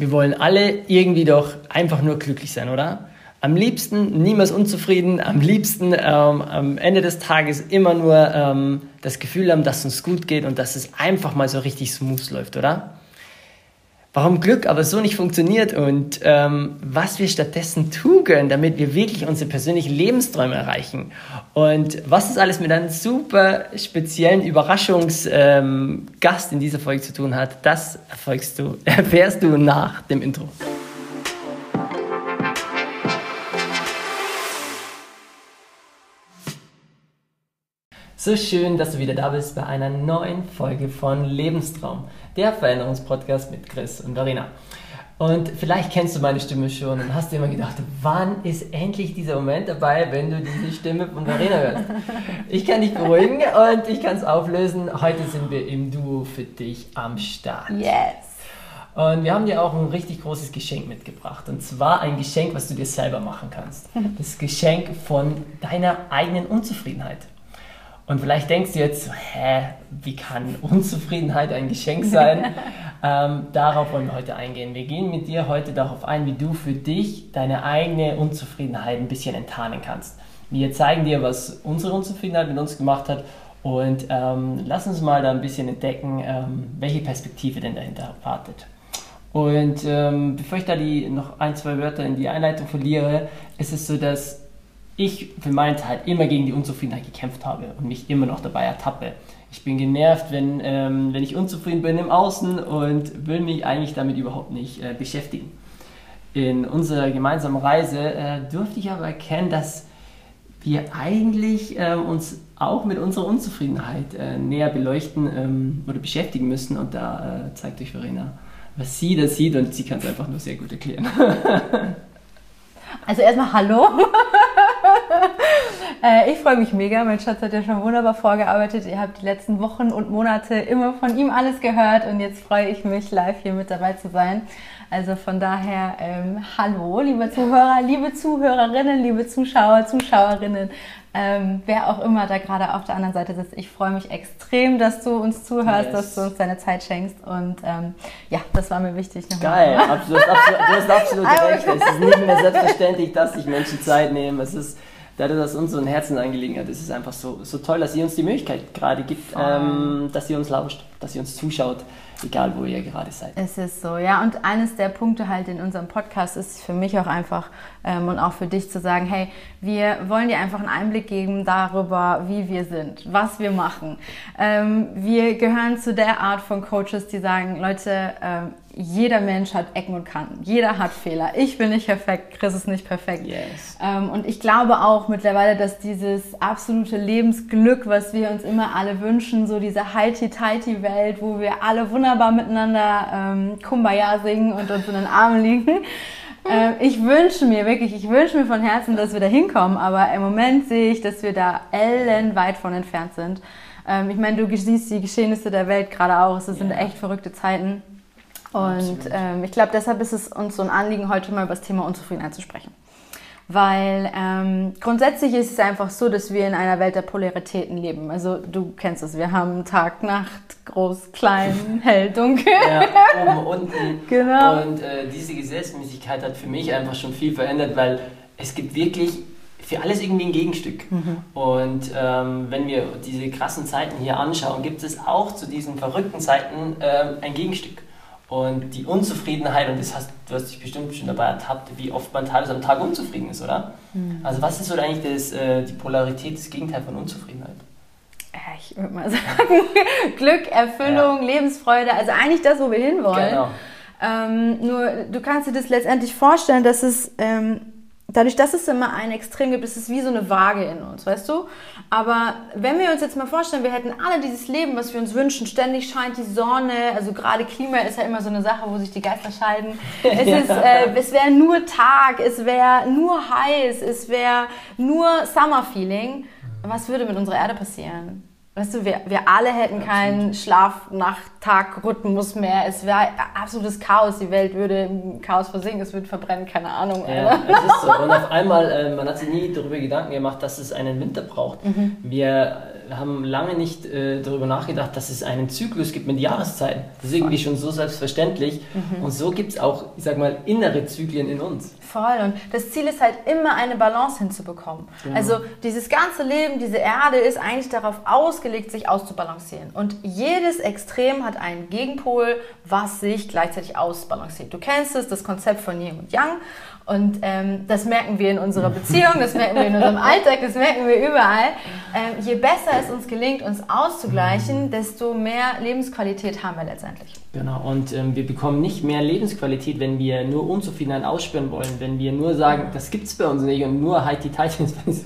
Wir wollen alle irgendwie doch einfach nur glücklich sein, oder? Am liebsten niemals unzufrieden, am liebsten ähm, am Ende des Tages immer nur ähm, das Gefühl haben, dass es uns gut geht und dass es einfach mal so richtig smooth läuft, oder? Warum Glück aber so nicht funktioniert und ähm, was wir stattdessen tun können, damit wir wirklich unsere persönlichen Lebensträume erreichen. Und was es alles mit einem super speziellen Überraschungsgast ähm, in dieser Folge zu tun hat, das erfolgst du, erfährst du nach dem Intro. So schön, dass du wieder da bist bei einer neuen Folge von Lebenstraum, der Veränderungspodcast mit Chris und Verena. Und vielleicht kennst du meine Stimme schon und hast dir immer gedacht, wann ist endlich dieser Moment dabei, wenn du diese Stimme von Verena hörst? Ich kann dich beruhigen und ich kann es auflösen. Heute sind wir im Duo für dich am Start. Yes! Und wir haben dir auch ein richtig großes Geschenk mitgebracht. Und zwar ein Geschenk, was du dir selber machen kannst. Das Geschenk von deiner eigenen Unzufriedenheit. Und vielleicht denkst du jetzt, hä, wie kann Unzufriedenheit ein Geschenk sein? ähm, darauf wollen wir heute eingehen. Wir gehen mit dir heute darauf ein, wie du für dich deine eigene Unzufriedenheit ein bisschen enttarnen kannst. Wir zeigen dir, was unsere Unzufriedenheit mit uns gemacht hat und ähm, lass uns mal da ein bisschen entdecken, ähm, welche Perspektive denn dahinter wartet. Und ähm, bevor ich da die noch ein, zwei Wörter in die Einleitung verliere, ist es so, dass ich für meinen Teil immer gegen die Unzufriedenheit gekämpft habe und mich immer noch dabei ertappe. Ich bin genervt, wenn, ähm, wenn ich unzufrieden bin im Außen und will mich eigentlich damit überhaupt nicht äh, beschäftigen. In unserer gemeinsamen Reise äh, durfte ich aber erkennen, dass wir eigentlich äh, uns auch mit unserer Unzufriedenheit äh, näher beleuchten ähm, oder beschäftigen müssen. Und da äh, zeigt euch Verena, was sie da sieht und sie kann es einfach nur sehr gut erklären. Also erstmal Hallo. Äh, ich freue mich mega. Mein Schatz hat ja schon wunderbar vorgearbeitet. Ihr habt die letzten Wochen und Monate immer von ihm alles gehört und jetzt freue ich mich, live hier mit dabei zu sein. Also von daher, ähm, hallo, liebe Zuhörer, liebe Zuhörerinnen, liebe Zuschauer, Zuschauerinnen, ähm, wer auch immer da gerade auf der anderen Seite sitzt. Ich freue mich extrem, dass du uns zuhörst, yes. dass du uns deine Zeit schenkst. Und ähm, ja, das war mir wichtig. Geil, absolut, absolut, du hast absolut recht. Es ist nicht mehr selbstverständlich, dass sich Menschen Zeit nehmen. Es ist dadurch, dass uns so ein Herzenangelegenheit ist, ist es einfach so, so toll, dass sie uns die Möglichkeit gerade gibt, ähm, dass sie uns lauscht, dass sie uns zuschaut egal wo ihr gerade seid. Es ist so, ja. Und eines der Punkte halt in unserem Podcast ist für mich auch einfach ähm, und auch für dich zu sagen, hey, wir wollen dir einfach einen Einblick geben darüber, wie wir sind, was wir machen. Ähm, wir gehören zu der Art von Coaches, die sagen, Leute, ähm, jeder Mensch hat Ecken und Kanten. Jeder hat Fehler. Ich bin nicht perfekt, Chris ist nicht perfekt. Yes. Ähm, und ich glaube auch mittlerweile, dass dieses absolute Lebensglück, was wir uns immer alle wünschen, so diese heiti-teiti-Welt, wo wir alle wunderbar miteinander ähm, Kumbaya singen und uns in den Armen liegen. Ähm, ich wünsche mir wirklich, ich wünsche mir von Herzen, dass wir da hinkommen, aber im Moment sehe ich, dass wir da ellenweit von entfernt sind. Ähm, ich meine, du siehst die Geschehnisse der Welt gerade auch. Es sind ja. echt verrückte Zeiten. Und ähm, ich glaube, deshalb ist es uns so ein Anliegen, heute mal über das Thema Unzufriedenheit zu sprechen. Weil ähm, grundsätzlich ist es einfach so, dass wir in einer Welt der Polaritäten leben. Also du kennst es, wir haben Tag, Nacht, groß, klein, hell, dunkel. Ja, oben, unten. Genau. Und äh, diese Gesetzmäßigkeit hat für mich einfach schon viel verändert, weil es gibt wirklich für alles irgendwie ein Gegenstück. Mhm. Und ähm, wenn wir diese krassen Zeiten hier anschauen, gibt es auch zu diesen verrückten Zeiten äh, ein Gegenstück. Und die Unzufriedenheit, und das hast, du hast dich bestimmt schon dabei ertappt, wie oft man teilweise am Tag unzufrieden ist, oder? Mhm. Also was ist so eigentlich das, äh, die Polarität, das Gegenteil von Unzufriedenheit? Ich würde mal sagen, Glück, Erfüllung, ja. Lebensfreude, also eigentlich das, wo wir hinwollen. Genau. Ähm, nur du kannst dir das letztendlich vorstellen, dass es ähm, dadurch, dass es immer ein Extrem gibt, ist es wie so eine Waage in uns, weißt du? Aber wenn wir uns jetzt mal vorstellen, wir hätten alle dieses Leben, was wir uns wünschen, ständig scheint die Sonne, also gerade Klima ist ja immer so eine Sache, wo sich die Geister scheiden. Es, ja. äh, es wäre nur Tag, es wäre nur heiß, es wäre nur Summer-Feeling. Was würde mit unserer Erde passieren? Weißt du, wir, wir alle hätten keinen Schlaf-Nacht-Tag-Rhythmus mehr. Es wäre absolutes Chaos. Die Welt würde im Chaos versinken, es würde verbrennen, keine Ahnung. Ja, es ist so. Und auf einmal, äh, man hat sich nie darüber Gedanken gemacht, dass es einen Winter braucht. Mhm. Wir haben lange nicht äh, darüber nachgedacht, dass es einen Zyklus gibt mit Jahreszeiten. Das ist irgendwie schon so selbstverständlich. Mhm. Und so gibt es auch, ich sag mal, innere Zyklen in uns. Voll. Und das Ziel ist halt immer eine Balance hinzubekommen. Genau. Also dieses ganze Leben, diese Erde ist eigentlich darauf ausgelegt, sich auszubalancieren. Und jedes Extrem hat einen Gegenpol, was sich gleichzeitig ausbalanciert. Du kennst es, das Konzept von Yin und Yang. Und ähm, das merken wir in unserer Beziehung, das merken wir in unserem Alltag, das merken wir überall. Ähm, je besser es uns gelingt, uns auszugleichen, desto mehr Lebensqualität haben wir letztendlich. Genau, und ähm, wir bekommen nicht mehr Lebensqualität, wenn wir nur Unzufriedenheit ausspüren wollen, wenn wir nur sagen, das gibt es bei uns nicht und nur Heidi Tighty, das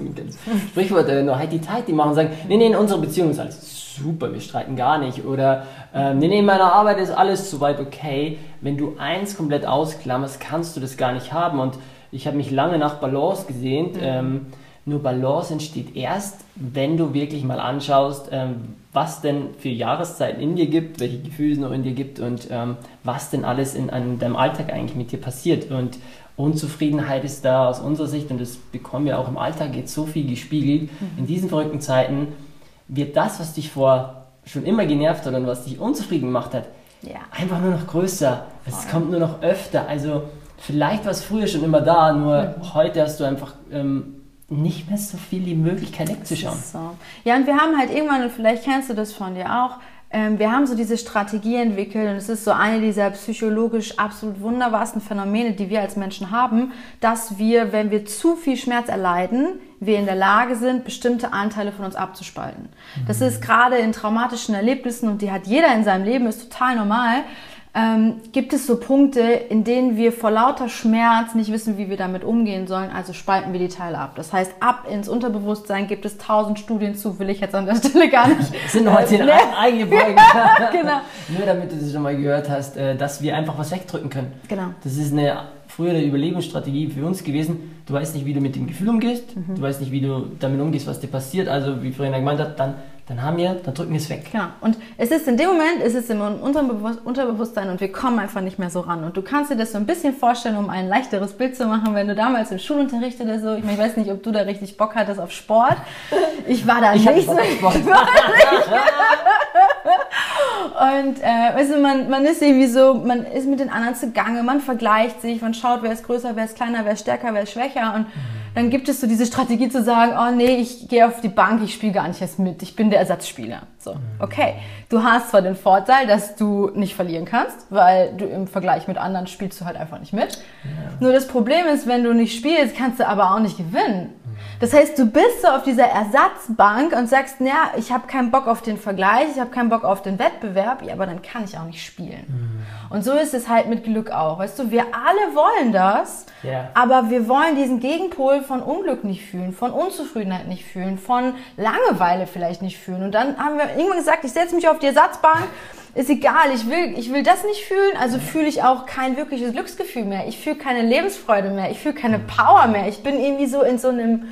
Sprichwort, äh, nur Heidi Tighty machen und sagen, nee, nee, in unserer Beziehung ist alles super, wir streiten gar nicht oder ähm, nee, nee, in meiner Arbeit ist alles soweit okay. Wenn du eins komplett ausklammerst, kannst du das gar nicht haben und ich habe mich lange nach Balance gesehnt. Mhm. Ähm, nur Balance entsteht erst, wenn du wirklich mal anschaust, ähm, was denn für Jahreszeiten in dir gibt, welche Gefühle es noch in dir gibt und ähm, was denn alles in, in, deinem Alltag eigentlich mit dir passiert. Und Unzufriedenheit ist da aus unserer Sicht, und das bekommen wir auch im Alltag jetzt so viel gespiegelt, mhm. in diesen verrückten Zeiten wird das, was dich vor schon immer genervt hat und was dich unzufrieden gemacht hat, ja. einfach nur noch größer. Es kommt nur noch öfter. Also vielleicht war es früher schon immer da, nur mhm. heute hast du einfach ähm, nicht mehr so viel die Möglichkeit wegzuschauen. So. Ja, und wir haben halt irgendwann, und vielleicht kennst du das von dir auch, wir haben so diese Strategie entwickelt und es ist so eine dieser psychologisch absolut wunderbarsten Phänomene, die wir als Menschen haben, dass wir, wenn wir zu viel Schmerz erleiden, wir in der Lage sind, bestimmte Anteile von uns abzuspalten. Das mhm. ist gerade in traumatischen Erlebnissen und die hat jeder in seinem Leben, ist total normal ähm, gibt es so Punkte, in denen wir vor lauter Schmerz nicht wissen, wie wir damit umgehen sollen, also spalten wir die Teile ab. Das heißt, ab ins Unterbewusstsein gibt es tausend Studien zu, will ich jetzt an der Stelle gar nicht. Das sind heute in eigene Folgen. genau. Nur damit du das schon mal gehört hast, äh, dass wir einfach was wegdrücken können. Genau. Das ist eine frühere Überlebensstrategie für uns gewesen. Du weißt nicht, wie du mit dem Gefühl umgehst, mhm. du weißt nicht, wie du damit umgehst, was dir passiert. Also, wie Verena gemeint hat, dann dann haben wir, dann drücken wir es weg. Genau. Und es ist in dem Moment, es ist im Unterbewusstsein und wir kommen einfach nicht mehr so ran. Und du kannst dir das so ein bisschen vorstellen, um ein leichteres Bild zu machen, wenn du damals im Schulunterricht oder so, ich, meine, ich weiß nicht, ob du da richtig Bock hattest auf Sport. Ich war da ich nicht so. Sport. Ich war nicht. Und äh, weißt du, man, man ist irgendwie so, man ist mit den anderen zugange, man vergleicht sich, man schaut, wer ist größer, wer ist kleiner, wer ist stärker, wer ist schwächer. Und dann gibt es so diese Strategie zu sagen, oh nee, ich gehe auf die Bank, ich spiele gar nicht erst mit, ich bin der Ersatzspieler. So, okay. Du hast zwar den Vorteil, dass du nicht verlieren kannst, weil du im Vergleich mit anderen spielst du halt einfach nicht mit. Ja. Nur das Problem ist, wenn du nicht spielst, kannst du aber auch nicht gewinnen. Das heißt, du bist so auf dieser Ersatzbank und sagst, ja, ich habe keinen Bock auf den Vergleich, ich habe keinen Bock auf den Wettbewerb, ja, aber dann kann ich auch nicht spielen. Mhm. Und so ist es halt mit Glück auch. Weißt du, wir alle wollen das, yeah. aber wir wollen diesen Gegenpol von Unglück nicht fühlen, von Unzufriedenheit nicht fühlen, von Langeweile vielleicht nicht fühlen. Und dann haben wir irgendwann gesagt, ich setze mich auf die Ersatzbank ist egal, ich will, ich will das nicht fühlen, also fühle ich auch kein wirkliches Glücksgefühl mehr. Ich fühle keine Lebensfreude mehr, ich fühle keine Power mehr. Ich bin irgendwie so in so einem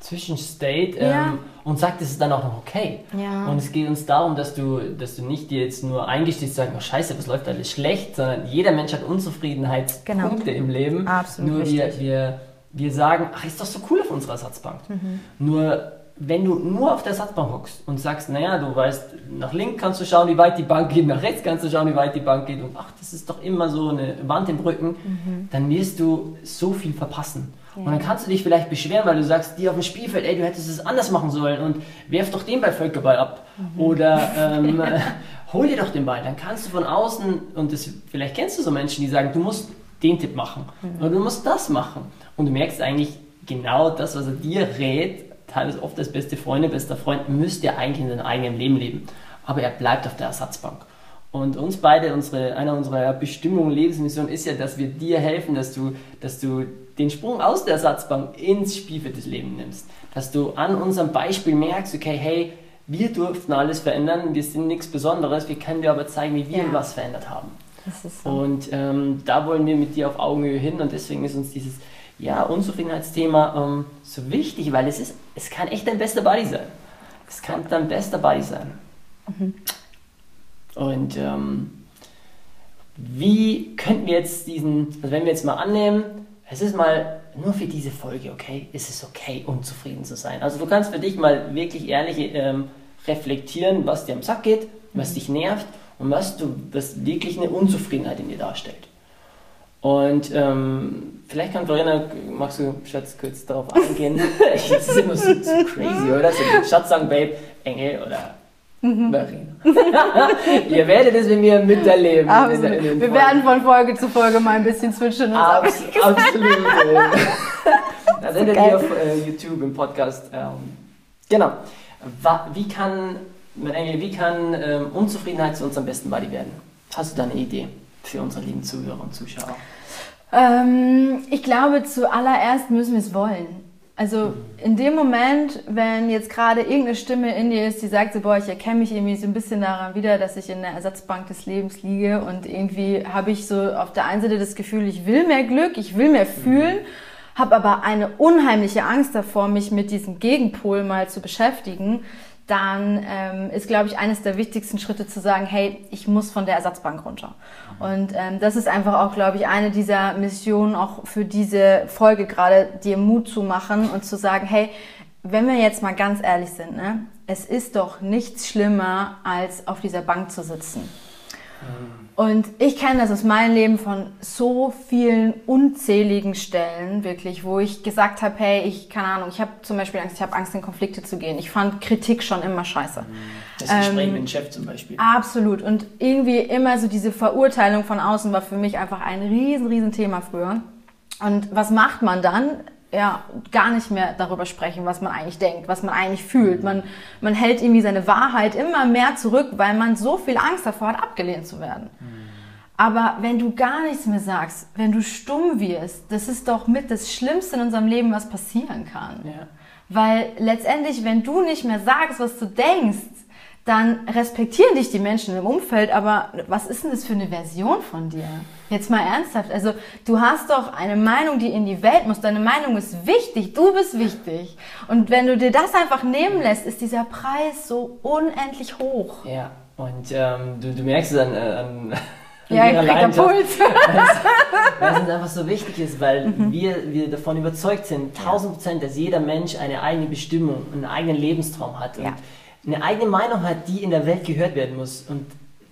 Zwischenstate ähm, ja. und sagt, es ist dann auch noch okay. Ja. Und es geht uns darum, dass du, dass du nicht dir jetzt nur eingestehst, sagen, oh scheiße, was läuft alles schlecht, sondern jeder Mensch hat Unzufriedenheitspunkte genau. im Leben. Absolut. Nur wir, wir, wir sagen, ach, ist doch so cool auf unserer Ersatzbank. Mhm. Nur wenn du nur auf der Satzbank hockst und sagst, naja, du weißt, nach links kannst du schauen, wie weit die Bank geht, nach rechts kannst du schauen, wie weit die Bank geht und ach, das ist doch immer so eine Wand im Rücken, mhm. dann wirst du so viel verpassen. Ja. Und dann kannst du dich vielleicht beschweren, weil du sagst, die auf dem Spielfeld, ey, du hättest es anders machen sollen und werf doch den Ball Völkerball ab. Mhm. Oder ähm, hol dir doch den Ball. Dann kannst du von außen, und das, vielleicht kennst du so Menschen, die sagen, du musst den Tipp machen mhm. oder du musst das machen. Und du merkst eigentlich genau das, was er dir rät, teilweise oft als beste Freunde, bester Freund, müsste er eigentlich in seinem eigenen Leben leben. Aber er bleibt auf der Ersatzbank. Und uns beide, unsere, einer unserer Bestimmungen, Lebensmission ist ja, dass wir dir helfen, dass du, dass du den Sprung aus der Ersatzbank ins Spielfeld des Lebens nimmst. Dass du an unserem Beispiel merkst, okay, hey, wir durften alles verändern, wir sind nichts Besonderes, wir können dir aber zeigen, wie wir ja. was verändert haben. So. Und ähm, da wollen wir mit dir auf Augenhöhe hin und deswegen ist uns dieses ja, Unzufriedenheitsthema ähm, so wichtig, weil es ist, es kann echt dein bester Buddy sein. Es kann dein bester Buddy sein. Mhm. Und ähm, wie könnten wir jetzt diesen, also wenn wir jetzt mal annehmen, es ist mal nur für diese Folge, okay, ist es okay, unzufrieden zu sein. Also du kannst für dich mal wirklich ehrlich ähm, reflektieren, was dir am Sack geht, was mhm. dich nervt und was, du, was wirklich eine Unzufriedenheit in dir darstellt. Und ähm, vielleicht kann Verena, magst du, Schatz, kurz darauf eingehen? das ist immer so, so crazy, oder? So, Schatz sagen, Babe, Engel oder mhm. Marina. Ihr werdet es mit mir miterleben. Absolut. In, in Wir werden von Folge zu Folge mal ein bisschen switchen. Abs absolut. da sind wir auf äh, YouTube im Podcast. Ähm, genau. Wie kann, Engel, wie kann ähm, Unzufriedenheit zu unserem besten Buddy werden? Hast du da eine Idee? Für unsere lieben Zuhörer und Zuschauer? Ähm, ich glaube, zuallererst müssen wir es wollen. Also in dem Moment, wenn jetzt gerade irgendeine Stimme in dir ist, die sagt so, boah, ich erkenne mich irgendwie so ein bisschen daran wieder, dass ich in der Ersatzbank des Lebens liege und irgendwie habe ich so auf der einen Seite das Gefühl, ich will mehr Glück, ich will mehr fühlen, mhm. habe aber eine unheimliche Angst davor, mich mit diesem Gegenpol mal zu beschäftigen, dann ähm, ist, glaube ich, eines der wichtigsten Schritte zu sagen, hey, ich muss von der Ersatzbank runter. Und ähm, das ist einfach auch, glaube ich, eine dieser Missionen auch für diese Folge gerade, dir Mut zu machen und zu sagen, hey, wenn wir jetzt mal ganz ehrlich sind, ne, es ist doch nichts schlimmer, als auf dieser Bank zu sitzen. Mhm. Und ich kenne das aus meinem Leben von so vielen unzähligen Stellen, wirklich, wo ich gesagt habe, hey, ich, keine Ahnung, ich habe zum Beispiel Angst, ich habe Angst, in Konflikte zu gehen. Ich fand Kritik schon immer scheiße. Das Gespräch ähm, mit dem Chef zum Beispiel. Absolut. Und irgendwie immer so diese Verurteilung von außen war für mich einfach ein riesen, riesen Thema früher. Und was macht man dann? Ja, gar nicht mehr darüber sprechen, was man eigentlich denkt, was man eigentlich fühlt. Man, man hält irgendwie seine Wahrheit immer mehr zurück, weil man so viel Angst davor hat, abgelehnt zu werden. Mhm. Aber wenn du gar nichts mehr sagst, wenn du stumm wirst, das ist doch mit das Schlimmste in unserem Leben, was passieren kann. Ja. Weil letztendlich, wenn du nicht mehr sagst, was du denkst, dann respektieren dich die Menschen im Umfeld, aber was ist denn das für eine Version von dir? Jetzt mal ernsthaft. Also du hast doch eine Meinung, die in die Welt muss. Deine Meinung ist wichtig. Du bist wichtig. Und wenn du dir das einfach nehmen lässt, ist dieser Preis so unendlich hoch. Ja, und ähm, du, du merkst es an, äh, an ja, ich krieg den Puls. Weil es einfach so wichtig ist, weil mhm. wir, wir davon überzeugt sind, 1000 Prozent, dass jeder Mensch eine eigene Bestimmung, einen eigenen Lebenstraum hat. Und ja eine eigene Meinung hat, die in der Welt gehört werden muss. Und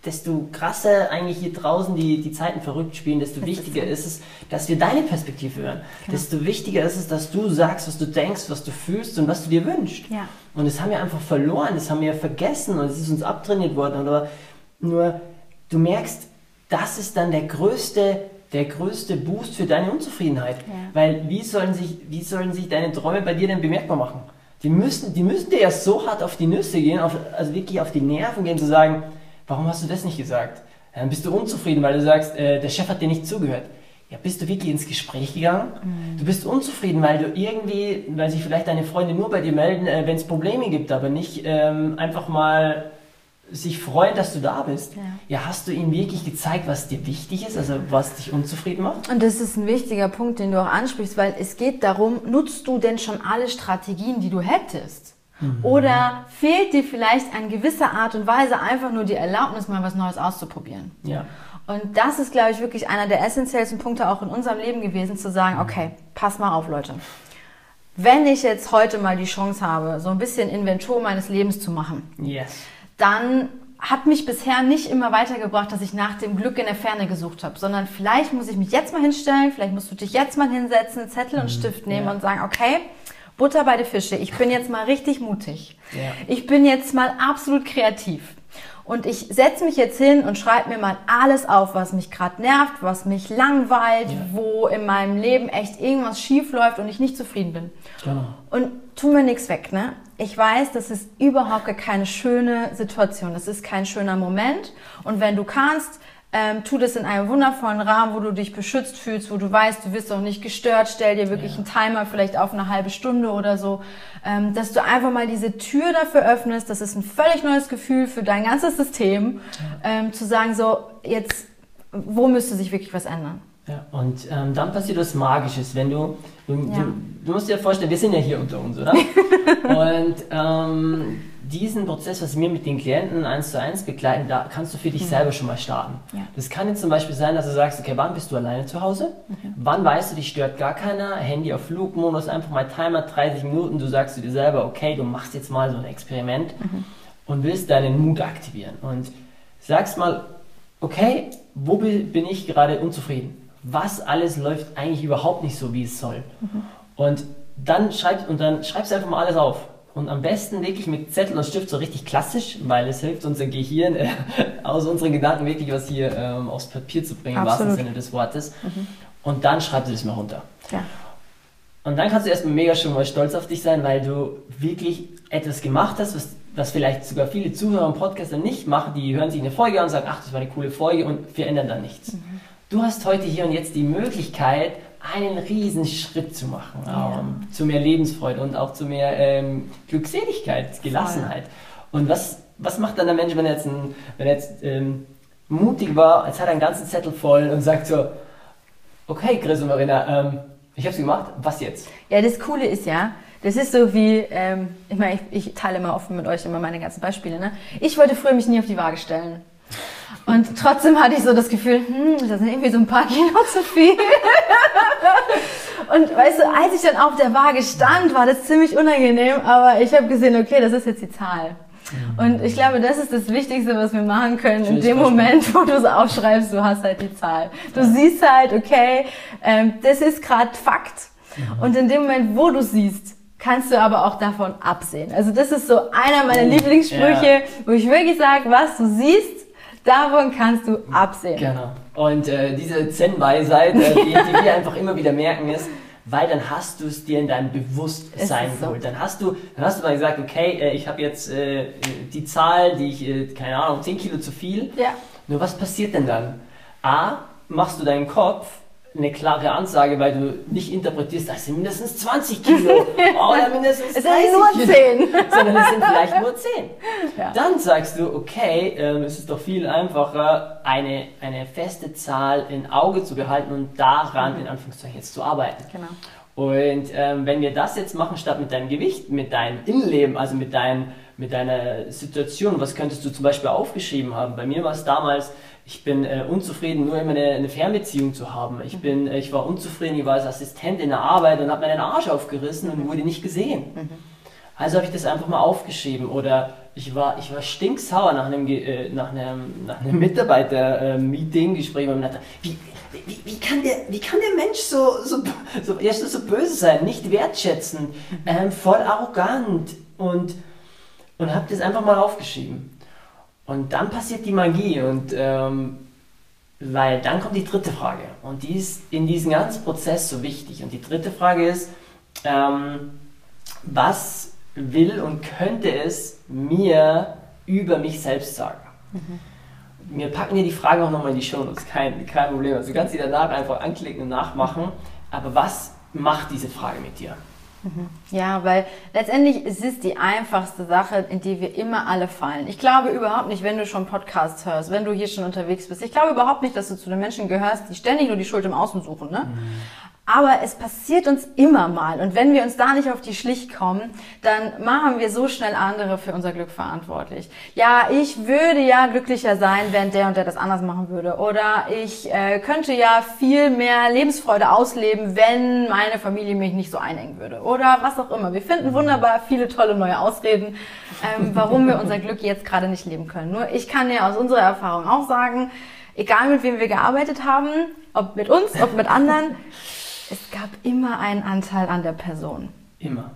desto krasser eigentlich hier draußen die, die Zeiten verrückt spielen, desto das wichtiger ist, ist, es, dass wir deine Perspektive hören. Genau. Desto wichtiger ist es, dass du sagst, was du denkst, was du fühlst und was du dir wünschst. Ja. Und das haben wir einfach verloren, das haben wir vergessen und es ist uns abtrainiert worden. Aber nur du merkst, das ist dann der größte, der größte Boost für deine Unzufriedenheit. Ja. Weil wie sollen, sich, wie sollen sich deine Träume bei dir denn bemerkbar machen? Die müssen, die müssen dir erst so hart auf die Nüsse gehen, auf, also wirklich auf die Nerven gehen, zu sagen, warum hast du das nicht gesagt? Dann bist du unzufrieden, weil du sagst, äh, der Chef hat dir nicht zugehört. Ja, bist du wirklich ins Gespräch gegangen? Mhm. Du bist unzufrieden, weil du irgendwie, weil sich vielleicht deine Freunde nur bei dir melden, äh, wenn es Probleme gibt, aber nicht ähm, einfach mal sich freuen, dass du da bist. Ja. ja. hast du ihnen wirklich gezeigt, was dir wichtig ist, also was dich unzufrieden macht? Und das ist ein wichtiger Punkt, den du auch ansprichst, weil es geht darum, nutzt du denn schon alle Strategien, die du hättest? Mhm. Oder fehlt dir vielleicht an gewisser Art und Weise einfach nur die Erlaubnis, mal was Neues auszuprobieren? Ja. Und das ist, glaube ich, wirklich einer der essentiellsten Punkte auch in unserem Leben gewesen, zu sagen, okay, pass mal auf, Leute. Wenn ich jetzt heute mal die Chance habe, so ein bisschen Inventur meines Lebens zu machen, yes dann hat mich bisher nicht immer weitergebracht, dass ich nach dem Glück in der Ferne gesucht habe, sondern vielleicht muss ich mich jetzt mal hinstellen, vielleicht musst du dich jetzt mal hinsetzen, Zettel und mhm, Stift nehmen ja. und sagen, okay, Butter bei den Fische, ich bin jetzt mal richtig mutig. Ja. Ich bin jetzt mal absolut kreativ. Und ich setze mich jetzt hin und schreibe mir mal alles auf, was mich gerade nervt, was mich langweilt, ja. wo in meinem Leben echt irgendwas schief läuft und ich nicht zufrieden bin. Genau. Und tu mir nichts weg, ne? Ich weiß, das ist überhaupt keine schöne Situation. Das ist kein schöner Moment. Und wenn du kannst, ähm, tu das in einem wundervollen Rahmen, wo du dich beschützt fühlst, wo du weißt, du wirst auch nicht gestört. Stell dir wirklich ja. einen Timer vielleicht auf eine halbe Stunde oder so, ähm, dass du einfach mal diese Tür dafür öffnest. Das ist ein völlig neues Gefühl für dein ganzes System, ja. ähm, zu sagen so, jetzt, wo müsste sich wirklich was ändern? Ja, und ähm, dann passiert was Magisches, wenn du, du, ja. du, du, musst dir vorstellen, wir sind ja hier unter uns, oder? und ähm, diesen Prozess, was wir mit den Klienten eins zu eins begleiten, da kannst du für dich mhm. selber schon mal starten. Ja. Das kann jetzt zum Beispiel sein, dass du sagst, okay, wann bist du alleine zu Hause? Mhm. Wann weißt du, dich stört gar keiner? Handy auf Flugmodus, einfach mal Timer 30 Minuten, du sagst zu dir selber, okay, du machst jetzt mal so ein Experiment. Mhm und willst deinen Mut aktivieren und sagst mal, okay, wo bin ich gerade unzufrieden? Was alles läuft eigentlich überhaupt nicht so, wie es soll? Mhm. Und dann schreib und dann schreibst du einfach mal alles auf. Und am besten wirklich mit Zettel und Stift so richtig klassisch, weil es hilft unser Gehirn äh, aus unseren Gedanken wirklich was hier ähm, aufs Papier zu bringen, Absolut. im wahrsten Sinne des Wortes. Mhm. Und dann schreibst du das mal runter. Ja. Und dann kannst du erstmal mega schon mal stolz auf dich sein, weil du wirklich etwas gemacht hast, was, was vielleicht sogar viele Zuhörer im Podcast nicht machen. Die hören sich eine Folge an und sagen, ach, das war eine coole Folge und wir ändern dann nichts. Mhm. Du hast heute hier und jetzt die Möglichkeit, einen riesen Schritt zu machen, ja. ähm, zu mehr Lebensfreude und auch zu mehr ähm, Glückseligkeit, Gelassenheit. Voll. Und was, was macht dann der Mensch, wenn er jetzt, ein, wenn er jetzt ähm, mutig war, jetzt hat er einen ganzen Zettel voll und sagt so, okay, Chris und Marina, ähm, ich habe es gemacht, was jetzt? Ja, das Coole ist ja, das ist so wie, ähm, ich meine, ich, ich, teile immer offen mit euch immer meine ganzen Beispiele. Ne? Ich wollte früher mich nie auf die Waage stellen. Und trotzdem hatte ich so das Gefühl, hm, das sind irgendwie so ein paar Kilo zu viel. und weißt du, als ich dann auf der Waage stand, war das ziemlich unangenehm, aber ich habe gesehen, okay, das ist jetzt die Zahl. Und ich glaube, das ist das Wichtigste, was wir machen können. In dem Moment, wo du es aufschreibst, du hast halt die Zahl. Du siehst halt, okay, ähm, das ist gerade Fakt. Und in dem Moment, wo du siehst, kannst du aber auch davon absehen. Also das ist so einer meiner oh, Lieblingssprüche, ja. wo ich wirklich sage, was du siehst, davon kannst du absehen. Genau. Und äh, diese Zen-Weisheit, äh, die, die wir einfach immer wieder merken, ist, weil dann hast du es dir in deinem Bewusstsein so. geholt. Dann hast du, dann hast du mal gesagt, okay, äh, ich habe jetzt äh, die Zahl, die ich, äh, keine Ahnung, 10 Kilo zu viel. Ja. Nur was passiert denn dann? A, machst du deinen Kopf eine klare Ansage, weil du nicht interpretierst, das sind mindestens 20 Kilo oder mindestens 30 es sind nur 10. sondern es sind vielleicht nur 10. Ja. Dann sagst du, okay, ähm, es ist doch viel einfacher, eine, eine feste Zahl in Auge zu behalten und daran mhm. in Anführungszeichen jetzt zu arbeiten. Genau. Und ähm, wenn wir das jetzt machen, statt mit deinem Gewicht, mit deinem Innenleben, also mit, dein, mit deiner Situation, was könntest du zum Beispiel aufgeschrieben haben? Bei mir war es damals, ich bin äh, unzufrieden, nur immer eine, eine, Fernbeziehung zu haben. Ich, bin, äh, ich war unzufrieden, ich war als Assistent in der Arbeit und habe meinen Arsch aufgerissen und wurde nicht gesehen. Mhm. Also habe ich das einfach mal aufgeschrieben. Oder ich war, ich war stinksauer nach einem, äh, nach einem, nach einem Mitarbeiter-Meeting, Gespräch, dachte, wie, wie, wie, kann der, wie kann der Mensch so, so, so, erstens so böse sein, nicht wertschätzen, mhm. ähm, voll arrogant und, und habe das einfach mal aufgeschrieben. Und dann passiert die Magie und ähm, weil dann kommt die dritte Frage und die ist in diesem ganzen Prozess so wichtig. Und die dritte Frage ist, ähm, was will und könnte es mir über mich selbst sagen? Mhm. Wir packen dir die Frage auch nochmal in die Show Notes, kein, kein Problem. Also du kannst sie danach einfach anklicken und nachmachen. Aber was macht diese Frage mit dir? Mhm. Ja, weil letztendlich ist es die einfachste Sache, in die wir immer alle fallen. Ich glaube überhaupt nicht, wenn du schon Podcasts hörst, wenn du hier schon unterwegs bist. Ich glaube überhaupt nicht, dass du zu den Menschen gehörst, die ständig nur die Schuld im Außen suchen. Ne? Mhm. Aber es passiert uns immer mal. Und wenn wir uns da nicht auf die Schlicht kommen, dann machen wir so schnell andere für unser Glück verantwortlich. Ja, ich würde ja glücklicher sein, wenn der und der das anders machen würde. Oder ich äh, könnte ja viel mehr Lebensfreude ausleben, wenn meine Familie mich nicht so einengen würde. Oder was auch immer. Wir finden wunderbar viele tolle neue Ausreden, ähm, warum wir unser Glück jetzt gerade nicht leben können. Nur ich kann ja aus unserer Erfahrung auch sagen, egal mit wem wir gearbeitet haben, ob mit uns, ob mit anderen, es gab immer einen Anteil an der Person. Immer.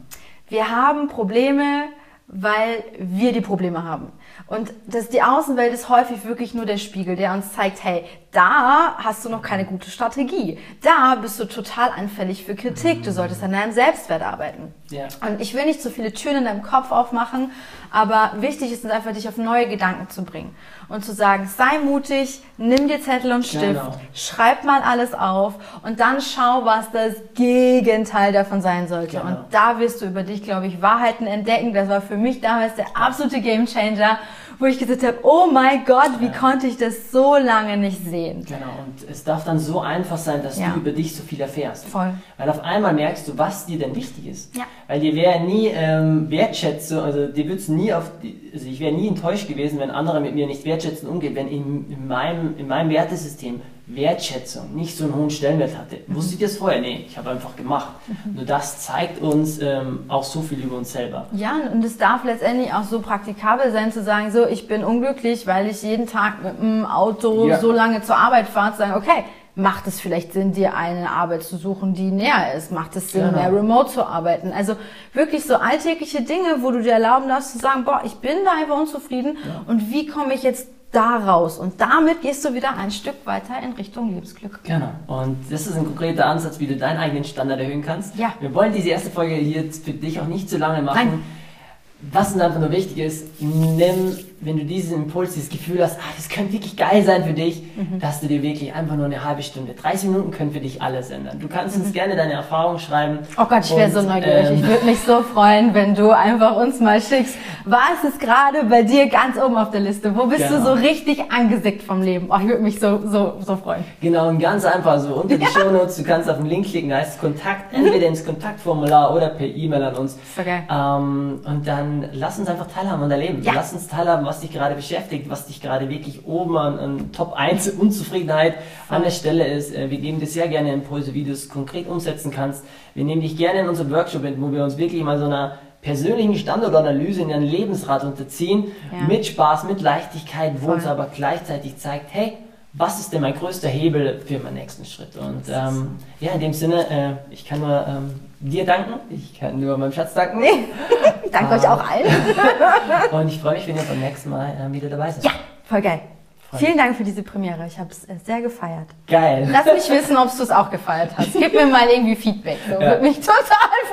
Wir haben Probleme, weil wir die Probleme haben. Und das, die Außenwelt ist häufig wirklich nur der Spiegel, der uns zeigt, hey, da hast du noch keine gute Strategie. Da bist du total anfällig für Kritik. Du solltest an deinem Selbstwert arbeiten. Ja. Und ich will nicht so viele Türen in deinem Kopf aufmachen, aber wichtig ist es einfach, dich auf neue Gedanken zu bringen und zu sagen, sei mutig, nimm dir Zettel und Stift, genau. schreib mal alles auf und dann schau, was das Gegenteil davon sein sollte. Genau. Und da wirst du über dich, glaube ich, Wahrheiten entdecken. Das war für mich damals der absolute Gamechanger wo ich gesagt habe, oh mein Gott, wie ja. konnte ich das so lange nicht sehen? Genau, und es darf dann so einfach sein, dass ja. du über dich so viel erfährst. Voll. Weil auf einmal merkst du, was dir denn wichtig ist. Ja. Weil dir wäre nie ähm, Wertschätzung, also dir würdest nie auf, die, also ich wäre nie enttäuscht gewesen, wenn andere mit mir nicht wertschätzend umgehen, wenn in, in, meinem, in meinem Wertesystem Wertschätzung nicht so einen hohen Stellenwert hatte. Wusstet ihr das vorher? Nee, ich habe einfach gemacht. Mhm. Nur das zeigt uns ähm, auch so viel über uns selber. Ja, und es darf letztendlich auch so praktikabel sein, zu sagen, so, ich bin unglücklich, weil ich jeden Tag mit dem Auto ja. so lange zur Arbeit fahre, zu sagen, okay, macht es vielleicht Sinn, dir eine Arbeit zu suchen, die näher ist? Macht es Sinn, genau. mehr remote zu arbeiten? Also wirklich so alltägliche Dinge, wo du dir erlauben darfst zu sagen, boah, ich bin da einfach unzufrieden ja. und wie komme ich jetzt da raus? Und damit gehst du wieder ein Stück weiter in Richtung Lebensglück. Genau. Und das ist ein konkreter Ansatz, wie du deinen eigenen Standard erhöhen kannst. Ja. Wir wollen diese erste Folge hier für dich auch nicht zu lange machen. Nein. Was uns einfach nur wichtig ist, nimm wenn du diesen Impuls, dieses Gefühl hast, ah, das könnte wirklich geil sein für dich, mhm. dass du dir wirklich einfach nur eine halbe Stunde, 30 Minuten können für dich alles ändern. Du kannst mhm. uns gerne deine Erfahrungen schreiben. Oh Gott, ich wäre so neugierig. Ähm, ich würde mich so freuen, wenn du einfach uns mal schickst, was ist gerade bei dir ganz oben auf der Liste? Wo bist genau. du so richtig angesickt vom Leben? Oh, ich würde mich so, so, so freuen. Genau, und ganz einfach so unter die ja. Show Notes, du kannst auf den Link klicken, da heißt Kontakt, mhm. entweder ins Kontaktformular oder per E-Mail an uns. Okay. Ähm, und dann lass uns einfach teilhaben an dein Leben. Ja. Lass uns teilhaben, was dich gerade beschäftigt was dich gerade wirklich oben an, an Top 1 Unzufriedenheit an der Stelle ist. Äh, wir geben dir sehr gerne Impulse, wie du es konkret umsetzen kannst. Wir nehmen dich gerne in unserem Workshop mit, wo wir uns wirklich mal so einer persönlichen Standortanalyse in ihren Lebensrat unterziehen, ja. mit Spaß, mit Leichtigkeit, wo Voll. uns aber gleichzeitig zeigt, hey, was ist denn mein größter Hebel für meinen nächsten Schritt? Und ähm, ja, in dem Sinne, äh, ich kann nur ähm, dir danken, ich kann nur meinem Schatz danken. Nee, ich danke euch auch allen. und ich freue mich, wenn ihr beim nächsten Mal äh, wieder dabei seid. Ja, voll geil. Voll. Vielen Dank für diese Premiere. Ich habe es äh, sehr gefeiert. Geil. Lass mich wissen, ob du es auch gefeiert hast. Gib mir mal irgendwie Feedback. So, ja. Würde mich total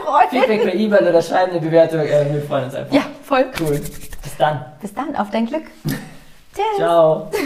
freuen. Feedback per E-Mail oder schreiben eine Bewertung. Äh, wir freuen uns einfach. Ja, voll. Cool. Bis dann. Bis dann. Auf dein Glück. Tschüss. Ciao.